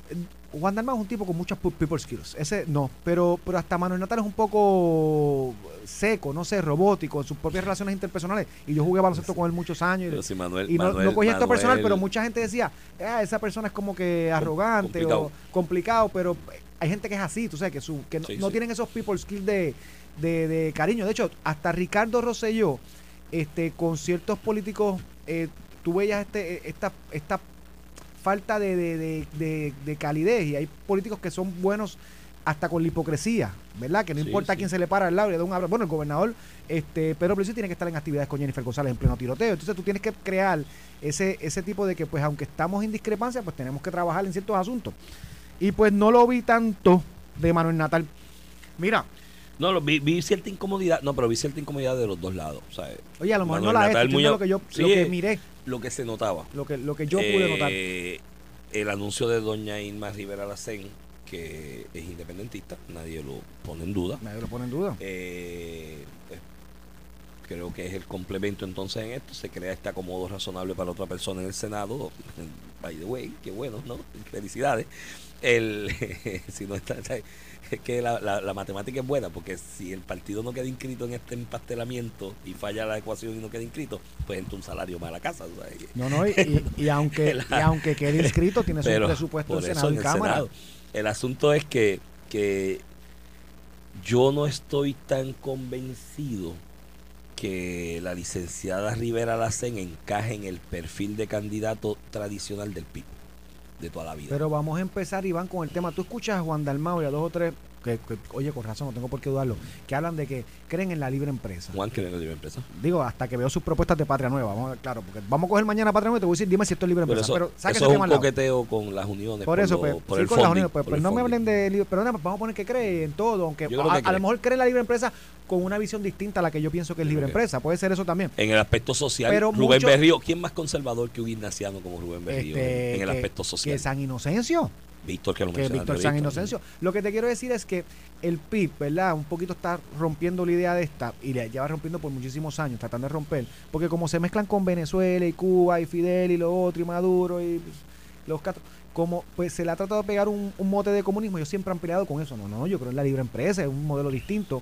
Juan Dalmau es un tipo con muchos pu- people skills. Ese no, pero, pero hasta Manuel Natal es un poco seco, no sé, robótico en sus propias relaciones interpersonales. Y yo jugué baloncesto con él muchos años. Pero si Manuel, y no, Manuel- no cogí esto personal, pero mucha gente decía, ah, esa persona es como que arrogante complicado. o complicado, pero hay gente que es así, tú sabes, que, su, que no, Sí, no sí. tienen esos people skills de, de, de cariño. De hecho, hasta Ricardo Rosselló, este, con ciertos políticos, eh, tú veías este, esta, esta falta de, de, de, de- de calidez y hay políticos que son buenos hasta con la hipocresía, ¿verdad? Que no Sí, importa sí. quién se le para al lado y le da un abrazo. Bueno, el gobernador este, Pedro Pierluisi tiene que estar en actividades con Jennifer González en pleno tiroteo. Entonces tú tienes que crear ese, ese tipo de que, pues, aunque estamos en discrepancia, pues tenemos que trabajar en ciertos asuntos. Y pues no lo vi tanto de Manuel Natal. Mira, No, lo- vi, vi cierta incomodidad, no, pero vi cierta incomodidad de los dos lados. Sea, oye, a lo mejor no la es, muy lo que yo Sí, lo que eh, miré, lo que se notaba. lo que, lo que yo pude notar. Eh, El anuncio de doña Irma Rivera Lacén, que es independentista, nadie lo pone en duda. Nadie lo pone en duda. Eh, creo que es el complemento entonces en esto. Se crea este acomodo razonable para otra persona en el Senado. By the way, qué bueno, ¿no? Felicidades. El, si no está, es que la, la- la matemática es buena, porque si el partido no queda inscrito en este empastelamiento y falla la ecuación y no queda inscrito, pues entra un salario más a la casa. o sea, que- No, no, y, y- y aunque, La- y aunque quede inscrito, tiene su presupuesto en Senado y el Cámara. Senado. El asunto es que, que yo no estoy tan convencido que la licenciada Rivera Lacen encaje en el perfil de candidato tradicional del PIB de toda la vida. Pero vamos a empezar, Iván, con el tema. Tú escuchas a Juan Dalmau y a dos o tres, que, que, oye, con razón, no tengo por qué dudarlo, que hablan de que creen en la libre empresa. Juan venga de la empresa. Digo, hasta que veo sus propuestas de Patria Nueva. Vamos a ver, claro, porque vamos a coger mañana Patria Nueva y te voy a decir, dime si esto es libre Pero empresa. eso, pero eso es un coqueteo con las uniones. Por eso, lo- pues, por sí, el con las funding, uniones, pues, por pues el no me hablen de libre, pero vamos a poner que cree en todo, aunque a, cree. lo mejor cree en la libre empresa con una visión distinta a la que yo pienso que es libre empresa. Puede ser eso también. En el aspecto social, Pero Rubén mucho- Berrío, ¿quién más conservador que un ignaciano como Rubén Berrío Este, en, en el aspecto social? Que San Inocencio. Víctor, que lo que Víctor San. Inocencio. Lo que te quiero decir es que el PIB, ¿verdad? Un poquito está rompiendo la idea de esta y le lleva rompiendo por muchísimos años, tratando de romper, porque como se mezclan con Venezuela y Cuba y Fidel y lo otro y Maduro y los Castro, como pues se le ha tratado de pegar un, un mote de comunismo, ellos siempre han peleado con eso. No, no, yo creo en la libre empresa, es un modelo distinto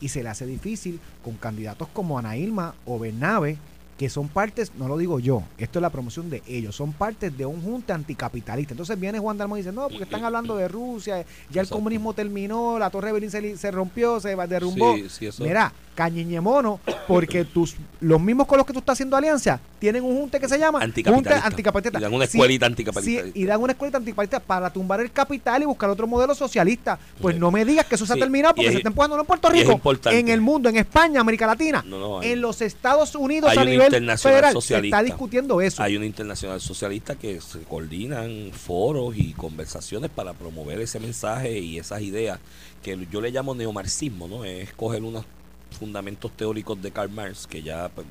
y se le hace difícil con candidatos como Ana Irma o Bernabe que son partes, no lo digo yo, esto es la promoción de ellos, son partes de un junte anticapitalista. Entonces viene Juan Dalmau y dice, no, porque están hablando de Rusia, ya el comunismo terminó, la Torre de Berlín se, rompió, se derrumbó. Sí, sí, eso. Mira, cañiñemono, porque tus, los mismos con los que tú estás haciendo alianza tienen un junte que se llama. Junte Anticapitalista. Y dan una Sí, escuelita sí, anticapitalista. y dan una escuelita anticapitalista para tumbar el capital y buscar otro modelo socialista. Pues Sí. no me digas que eso se Sí, ha terminado porque es- se está empujando no en Puerto Rico, en el mundo, en España, América Latina, No, no, hay- en los Estados Unidos Hay a una nivel internacional federal socialista. se está discutiendo eso. Hay una internacional socialista que se coordinan foros y conversaciones para promover ese mensaje y esas ideas que yo le llamo neomarxismo, ¿no? Es coger unos fundamentos teóricos de Karl Marx que ya pues,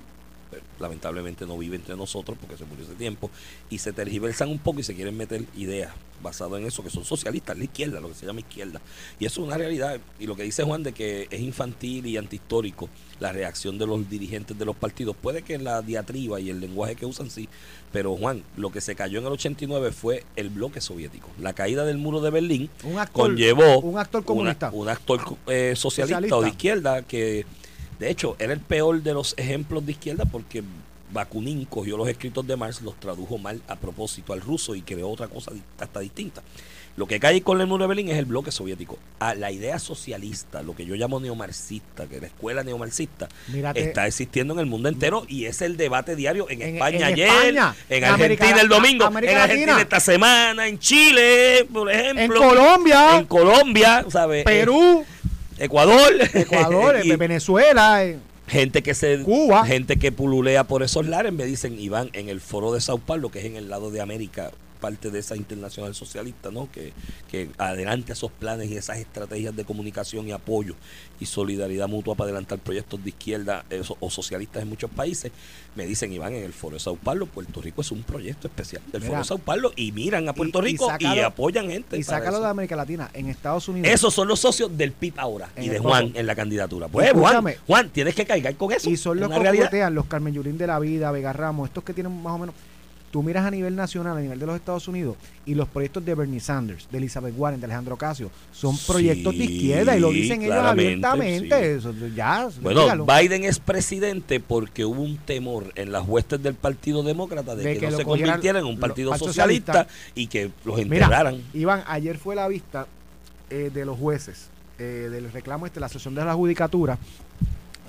lamentablemente no vive entre nosotros porque se murió hace tiempo y se tergiversan un poco y se quieren meter ideas basadas en eso que son socialistas, la izquierda, lo que se llama izquierda. Y eso es una realidad. Y lo que dice Juan de que es infantil y antihistórico la reacción de los dirigentes de los partidos, puede que la diatriba y el lenguaje que usan sí, pero Juan, lo que se cayó en el 89 fue el bloque soviético. La caída del muro de Berlín un actor, conllevó un actor una- comunista. un actor eh, socialista, Socialista. o de izquierda que de hecho era el peor de los ejemplos de izquierda porque Bakunin cogió los escritos de Marx, los tradujo mal a propósito al ruso y creó otra cosa hasta distinta. Lo que cae con el muro de Berlín es el bloque soviético. A la idea socialista, lo que yo llamo neomarxista, que la escuela neomarxista Mírate, está existiendo en el mundo entero y es el debate diario en, En- España en ayer, España, en en Argentina América- el domingo, América en Argentina Latina. esta semana, en Chile, por ejemplo. en Colombia, En Colombia, ¿sabes? Perú, Eh, Ecuador. Ecuador, Y Venezuela, gente que se Cuba. gente que pululea por esos lares me dicen Iván en el foro de Sao Paulo que es en el lado de América parte de esa internacional socialista no que, que adelante esos planes y esas estrategias de comunicación y apoyo y solidaridad mutua para adelantar proyectos de izquierda eh, o socialistas en muchos países me dicen Iván en el foro de Sao Paulo Puerto Rico es un proyecto especial del Mira. foro de Sao Paulo y miran a Puerto Y- y Rico y, sácalo- apoyan gente y sácalo eso. de América Latina. En Estados Unidos. esos son los socios del PIB ahora En y de Juan en la candidatura pues Juan. Juan tienes que cargar con eso Y son los que los Carmen Yurín de la vida, Vega Ramos, estos que tienen más o menos. Tú miras a nivel nacional, a nivel de los Estados Unidos, y los proyectos de Bernie Sanders, de Elizabeth Warren, de Alejandro Casio, son Sí, proyectos de izquierda y lo dicen ellos abiertamente. Eso, ya, Bueno, dígalo. Biden es presidente porque hubo un temor en las huestes del Partido Demócrata de, De que, que no se cogieran convirtiera en un partido socialista, Socialista. y que los Mira, enterraran. Iván, ayer fue la vista eh, de los jueces eh, del reclamo este, la sesión de la judicatura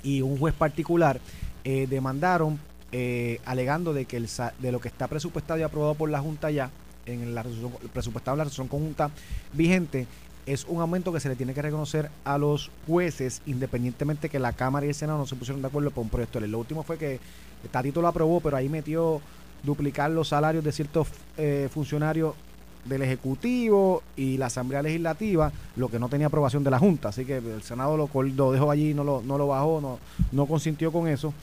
y un juez particular eh, demandaron eh, alegando de que el, de lo que está presupuestado y aprobado por la Junta ya en la resolución, presupuestado en la resolución conjunta vigente es un aumento que se le tiene que reconocer a los jueces independientemente que la Cámara y el Senado no se pusieron de acuerdo por un proyecto. Lo último fue que Tatito lo aprobó, pero ahí metió duplicar los salarios de ciertos eh, funcionarios del Ejecutivo y la Asamblea Legislativa, lo que no tenía aprobación de la Junta. Así que el Senado lo, lo dejó allí, no lo, no lo bajó, no, no consintió con eso.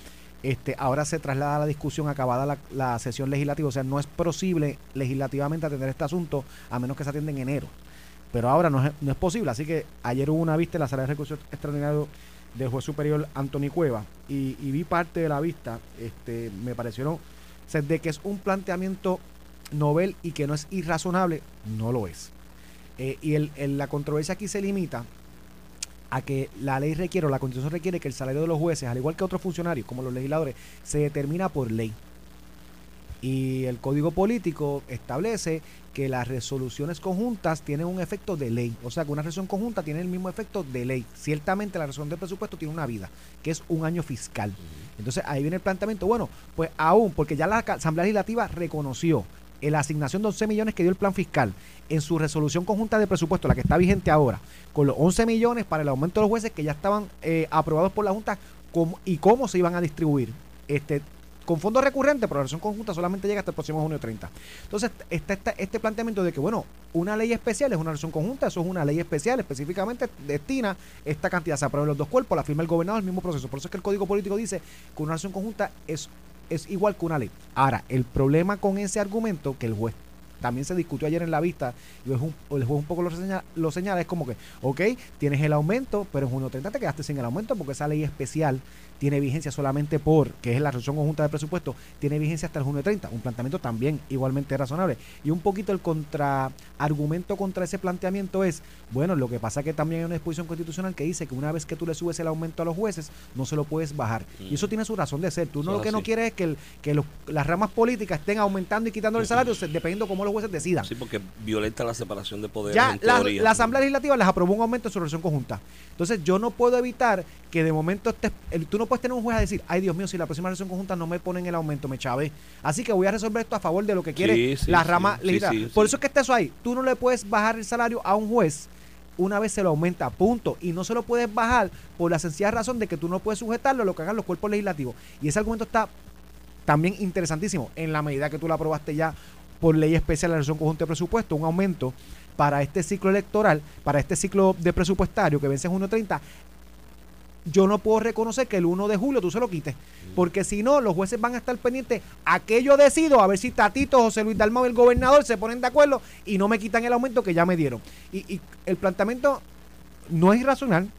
Este, ahora se traslada la discusión acabada la, sesión legislativa. O sea, no es posible legislativamente atender este asunto a menos que se atienda en enero. Pero ahora no es, posible. Así que ayer hubo una vista en la sala de recursos extraordinarios del juez superior Anthony Cueva y, vi parte de la vista. Este, me parecieron, de que es un planteamiento novel y que no es irrazonable, no lo es. Eh, y la controversia aquí se limita a que la ley requiere o la constitución requiere que el salario de los jueces, al igual que otros funcionarios, como los legisladores, se determina por ley. Y el código político establece que las resoluciones conjuntas tienen un efecto de ley. O sea que una resolución conjunta tiene el mismo efecto de ley. Ciertamente la resolución del presupuesto tiene una vida, que es un año fiscal. Entonces ahí viene el planteamiento. Bueno, pues aún, porque ya la Asamblea Legislativa reconoció la asignación de 11 millones que dio el plan fiscal en su resolución conjunta de presupuesto, la que está vigente ahora, con los 11 millones para el aumento de los jueces que ya estaban eh, aprobados por la Junta cómo- y cómo se iban a distribuir. Este, con fondos recurrentes, pero la resolución conjunta solamente llega hasta el próximo junio 30. Entonces, está, este planteamiento de que, bueno, una ley especial es una resolución conjunta, eso es una ley especial, específicamente destina esta cantidad, se aprueba los dos cuerpos, la firma el gobernador, el mismo proceso. Por eso es que el Código Político dice que una resolución conjunta es, es igual que una ley. Ahora, el problema con ese argumento, que el juez también se discutió ayer en la vista, y el juez un, el juez un poco lo señala, lo señala, es como que, ok, tienes el aumento, pero en junio 30 te quedaste sin el aumento porque esa ley especial tiene vigencia solamente por, que es la resolución conjunta de presupuesto, tiene vigencia hasta el junio 30. Un planteamiento también igualmente razonable. Y un poquito el contra argumento contra ese planteamiento es, bueno, lo que pasa que también hay una disposición constitucional que dice que una vez que tú le subes el aumento a los jueces, no se lo puedes bajar. Y eso tiene su razón de ser. Tú no lo que es no quieres es que, el- que los- las ramas políticas estén aumentando y quitando el salario dependiendo cómo los jueces decidan. Sí, porque violenta la separación de poderes. Ya en la, teoría. la Asamblea Legislativa les aprobó un aumento en su resolución conjunta. Entonces yo no puedo evitar que de momento estés- el- tú no puedes tener un juez a decir, ay Dios mío, si la próxima resolución conjunta no me ponen el aumento, me chave. Así que voy a resolver esto a favor de lo que quiere Sí, sí, la rama sí, legislativa. Por eso es que esté eso ahí. Tú no le puedes bajar el salario a un juez una vez se lo aumenta, punto. Y no se lo puedes bajar por la sencilla razón de que tú no puedes sujetarlo a lo que hagan los cuerpos legislativos. Y ese argumento está también interesantísimo. En la medida que tú lo aprobaste ya por ley especial de la resolución conjunta de presupuesto, un aumento para este ciclo electoral, para este ciclo de presupuestario que vence en junio 30, yo no puedo reconocer que el 1 de julio tú se lo quites. Porque si no, los jueces van a estar pendientes a que yo decido, a ver si Tatito, José Luis Dalmau y el gobernador se ponen de acuerdo y no me quitan el aumento que ya me dieron. Y, y el planteamiento no es irracional,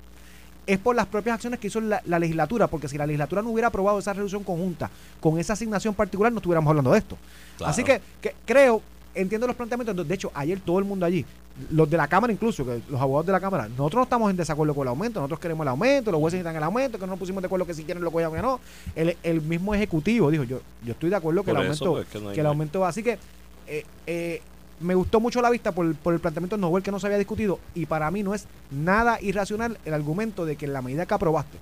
es por las propias acciones que hizo la, la legislatura, porque si la legislatura no hubiera aprobado esa resolución conjunta con esa asignación particular, no estuviéramos hablando de esto. Claro. Así que, que creo, entiendo los planteamientos. De hecho, ayer todo el mundo allí, los de la Cámara incluso, que los abogados de la Cámara, nosotros no estamos en desacuerdo con el aumento, nosotros queremos el aumento, los jueces necesitan el aumento, que no nos pusimos de acuerdo que si quieren lo o que no. El, el mismo ejecutivo dijo, yo, yo estoy de acuerdo que Por el eso, aumento, pues, que no hay que el aumento va. Así que eh, eh, me gustó mucho la vista por, por el planteamiento novel que no se había discutido y para mí no es nada irracional el argumento de que en la medida que aprobaste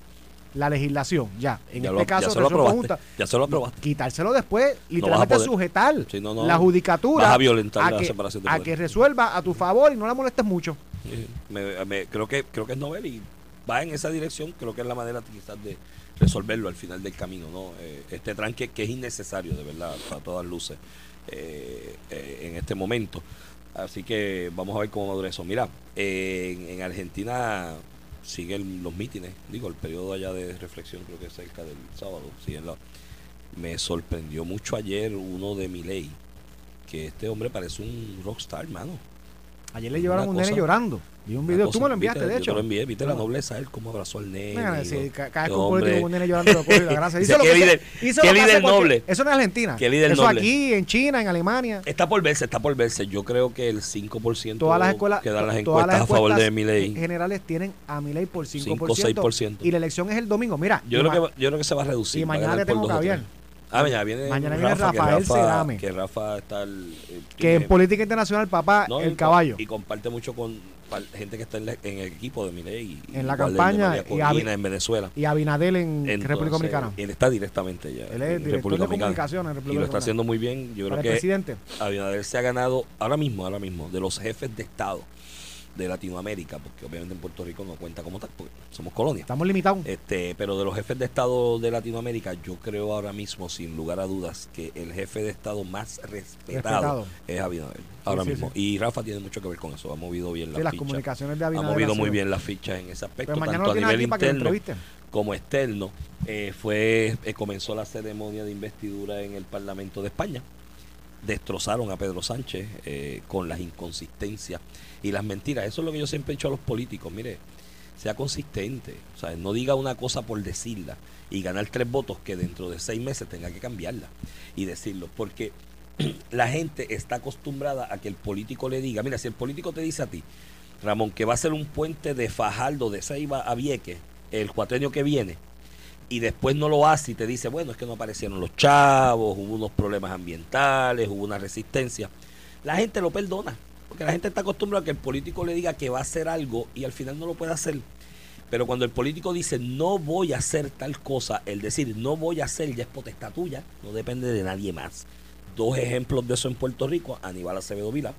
la legislación, ya, en Ya este lo- caso, ya se lo resolución aprobaste. conjunta, Ya se lo aprobaste. quitárselo después, literalmente sujetar no, no. la judicatura a violentar a la que, de a resuelva a tu favor y no la molestes mucho. Sí, me- me- creo que creo que es novel y va en esa dirección creo que es la manera quizás de resolverlo al final del camino no Eh, este tranque que es innecesario de verdad a todas luces eh, eh, en este momento. Así que vamos a ver cómo madura eso. Mira en, en Argentina siguen los mítines digo el periodo allá de reflexión creo que es cerca del sábado siguen me sorprendió mucho ayer uno de mi ley que este hombre parece un rockstar hermano Ayer le llevaron un nene llorando. Vi un video, tú cosa, me lo enviaste, viste, de yo hecho. te lo envié, viste la No. nobleza, él cómo abrazó al nene. Mira, y cada vez que un político un nene llorando lo coge y. Dice, Hizo lo que se- líder- hizo qué lo que líder noble. Eso en Argentina. Qué líder Eso noble. aquí, en China, en Alemania. Está por verse, está por verse. Yo creo que el 5% Todas las escuelas, que dan las encuestas todas las a favor de encuestas Milei. generales tienen a Milei por 5%, 5 o 6%. y la elección es el domingo. Mira, Yo y creo, que, yo creo que se va a reducir. y a mañana por tengo o tres. Ah, mañana viene, Mañana viene que Rafael Sedame. Que Rafa está el, el que en política internacional, papá, No, el y- caballo. Y comparte mucho con gente que está en, la- en el equipo de Milei. y- En la campaña, y Corina en Venezuela. Y Abinadel en Entonces, República Dominicana. Él está directamente ya. Él es en director República de Dominicana. comunicación en República Y lo está haciendo muy bien. Yo Para creo el que presidente. Abinader se ha ganado ahora mismo, ahora mismo, de los jefes de Estado de Latinoamérica, porque obviamente en Puerto Rico no cuenta como tal, porque somos colonia. Estamos limitados. Este, pero de los jefes de Estado de Latinoamérica, yo creo ahora mismo, sin lugar a dudas, que el jefe de Estado más respetado, Respetado. es Abinader. Ahora sí, mismo. sí. Y Rafa tiene mucho que ver con eso. Ha movido bien las las fichas. comunicaciones de Ha Abinader. movido han muy bien las fichas en ese aspecto, Pero mañana tanto a nivel interno como externo. Eh, fue eh, comenzó la ceremonia de investidura en el Parlamento de España. Destrozaron a Pedro Sánchez eh, con las inconsistencias y las mentiras. Eso es lo que yo siempre he dicho a los políticos. Mire, sea consistente. O sea, no diga una cosa por decirla y ganar tres votos que dentro de seis meses tenga que cambiarla y decirlo. Porque la gente está acostumbrada a que el político le diga, mira, si el político te dice a ti, Ramón, que va a ser un puente de Fajardo de Ceiba a Vieques el cuatrenio que viene, y después no lo hace y te dice, bueno, es que no aparecieron los chavos, hubo unos problemas ambientales, hubo una resistencia, la gente lo perdona, porque la gente está acostumbrada a que el político le diga que va a hacer algo y al final no lo puede hacer. Pero cuando el político dice no voy a hacer tal cosa, el decir no voy a hacer ya es potestad tuya, no depende de nadie más. Dos ejemplos de eso en Puerto Rico, Aníbal Acevedo Vila,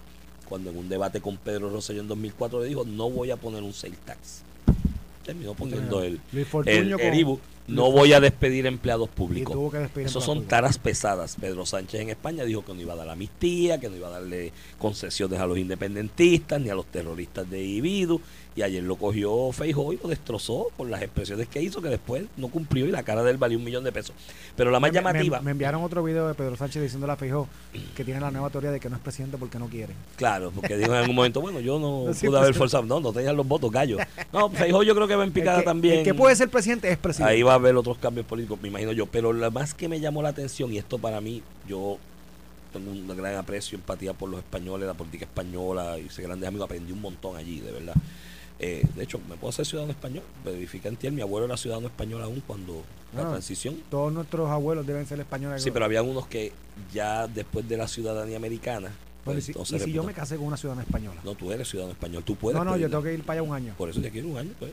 cuando en un debate con Pedro Rosselló en 2004 le dijo no voy a poner un sales tax. Terminó poniendo el, el, el IBU, no voy a despedir empleados públicos. despedir Esos son taras pesadas. Pedro Sánchez en España dijo que no iba a dar amnistía, que no iba a darle concesiones a los independentistas ni a los terroristas de Ibidu. Y ayer lo cogió Feijóo y lo destrozó por las expresiones que hizo, que después no cumplió y la cara de él valió un millón de pesos. Pero la más Me- llamativa, Me, enviaron otro video de Pedro Sánchez diciéndole a Feijó que tiene la nueva teoría de que no es presidente porque no quiere. claro, porque dijo en algún momento, bueno, yo no No, pude haber forzado, no, no tenían los votos, gallo. No, Feijóo yo creo que va en El picada que, también. el que puede ser presidente es presidente. Ahí va a haber otros cambios políticos, me imagino yo. Pero lo más que me llamó la atención, y esto para mí, yo tengo un gran aprecio, empatía por los españoles, la política española, hice grandes amigos, aprendí un montón allí, de verdad. Eh, de hecho, me puedo hacer ciudadano español, verifica en ti, mi abuelo era ciudadano español aún cuando la Ah. transición. Todos nuestros abuelos deben ser españoles. Sí, pero había unos que ya después de la ciudadanía americana, y si, no y si yo me casé con una ciudadana española. No, tú eres ciudadano español, tú puedes. No, no, yo tengo que ir para allá un año. Por eso te quiero un año, pues,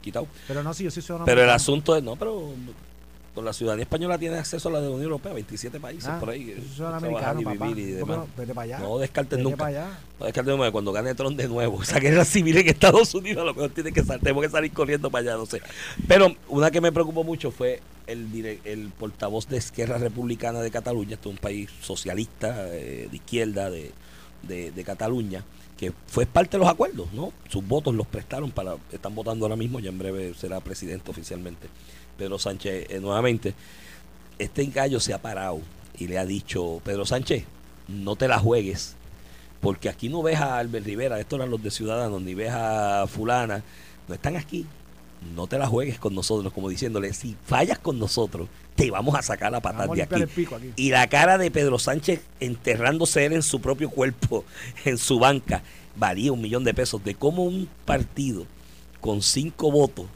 quitado. Pero no, si yo soy ciudadano Pero el asunto es, no, pero la ciudadanía española tiene acceso a la de la Unión Europea, 27 países Ah, por ahí. trabajar americano, y vivir y ¿Por qué demás. no? Vete para allá. No descartes Vete nunca. allá. No descartes nunca. Cuando gane Trump de nuevo, esa guerra civil en Estados Unidos, a lo mejor tiene que sal- tenemos que salir corriendo para allá, no sé. Pero una que me preocupó mucho fue el, el portavoz de Esquerra Republicana de Cataluña, este es un país socialista, eh, de izquierda, de, de, de Cataluña, que fue parte de los acuerdos, ¿no? Sus votos los prestaron para, están votando ahora mismo, ya en breve será presidente oficialmente. Pedro Sánchez eh, nuevamente. Este gallo se ha parado y le ha dicho, Pedro Sánchez, no te la juegues, porque aquí no ves a Albert Rivera, estos eran los de Ciudadanos, ni ves a fulana, no están aquí. No te la juegues con nosotros, como diciéndole, si fallas con nosotros, te vamos a sacar la patada de aquí. aquí. Y la cara de Pedro Sánchez enterrándose él en su propio cuerpo, en su banca, valía un millón de pesos. De cómo un partido con cinco votos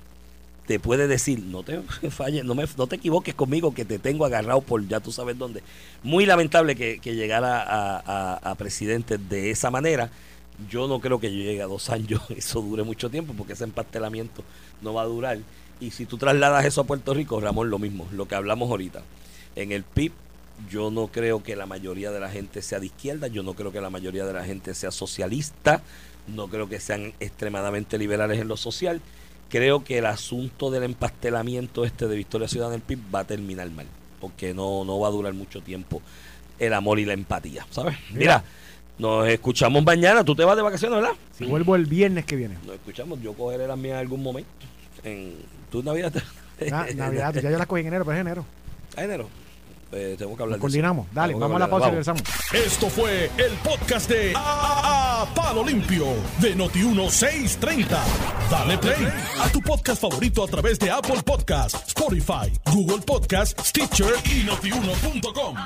te puede decir, no te falles, no, me, no te equivoques conmigo, que te tengo agarrado por ya tú sabes dónde. Muy lamentable que, que llegara a, a- presidente de esa manera. Yo no creo que llegue a dos años, eso dure mucho tiempo, porque ese empastelamiento no va a durar. Y si tú trasladas eso a Puerto Rico, Ramón, lo mismo, lo que hablamos ahorita. En el PIB, yo no creo que la mayoría de la gente sea de izquierda, yo no creo que la mayoría de la gente sea socialista, no creo que sean extremadamente liberales en lo social. Creo que el asunto del empastelamiento este de Victoria Ciudadana del PIB va a terminar mal, porque no, no va a durar mucho tiempo el amor y la empatía, ¿sabes? Mira, nos escuchamos mañana, tú te vas de vacaciones, ¿verdad? Si vuelvo el viernes que viene. Nos escuchamos, yo cogeré las mías en algún momento. En tu Navidad. Na- Navidad, ya yo las cogí en enero, pero es enero. A enero. Eh, tengo que hablar Nos de eso. coordinamos. Dale, vamos a la pausa y regresamos. Esto fue el podcast de A, A- Palo Limpio de Noti1630. Dale play a tu podcast favorito a través de Apple Podcasts, Spotify, Google Podcasts, Stitcher y notiuno.com.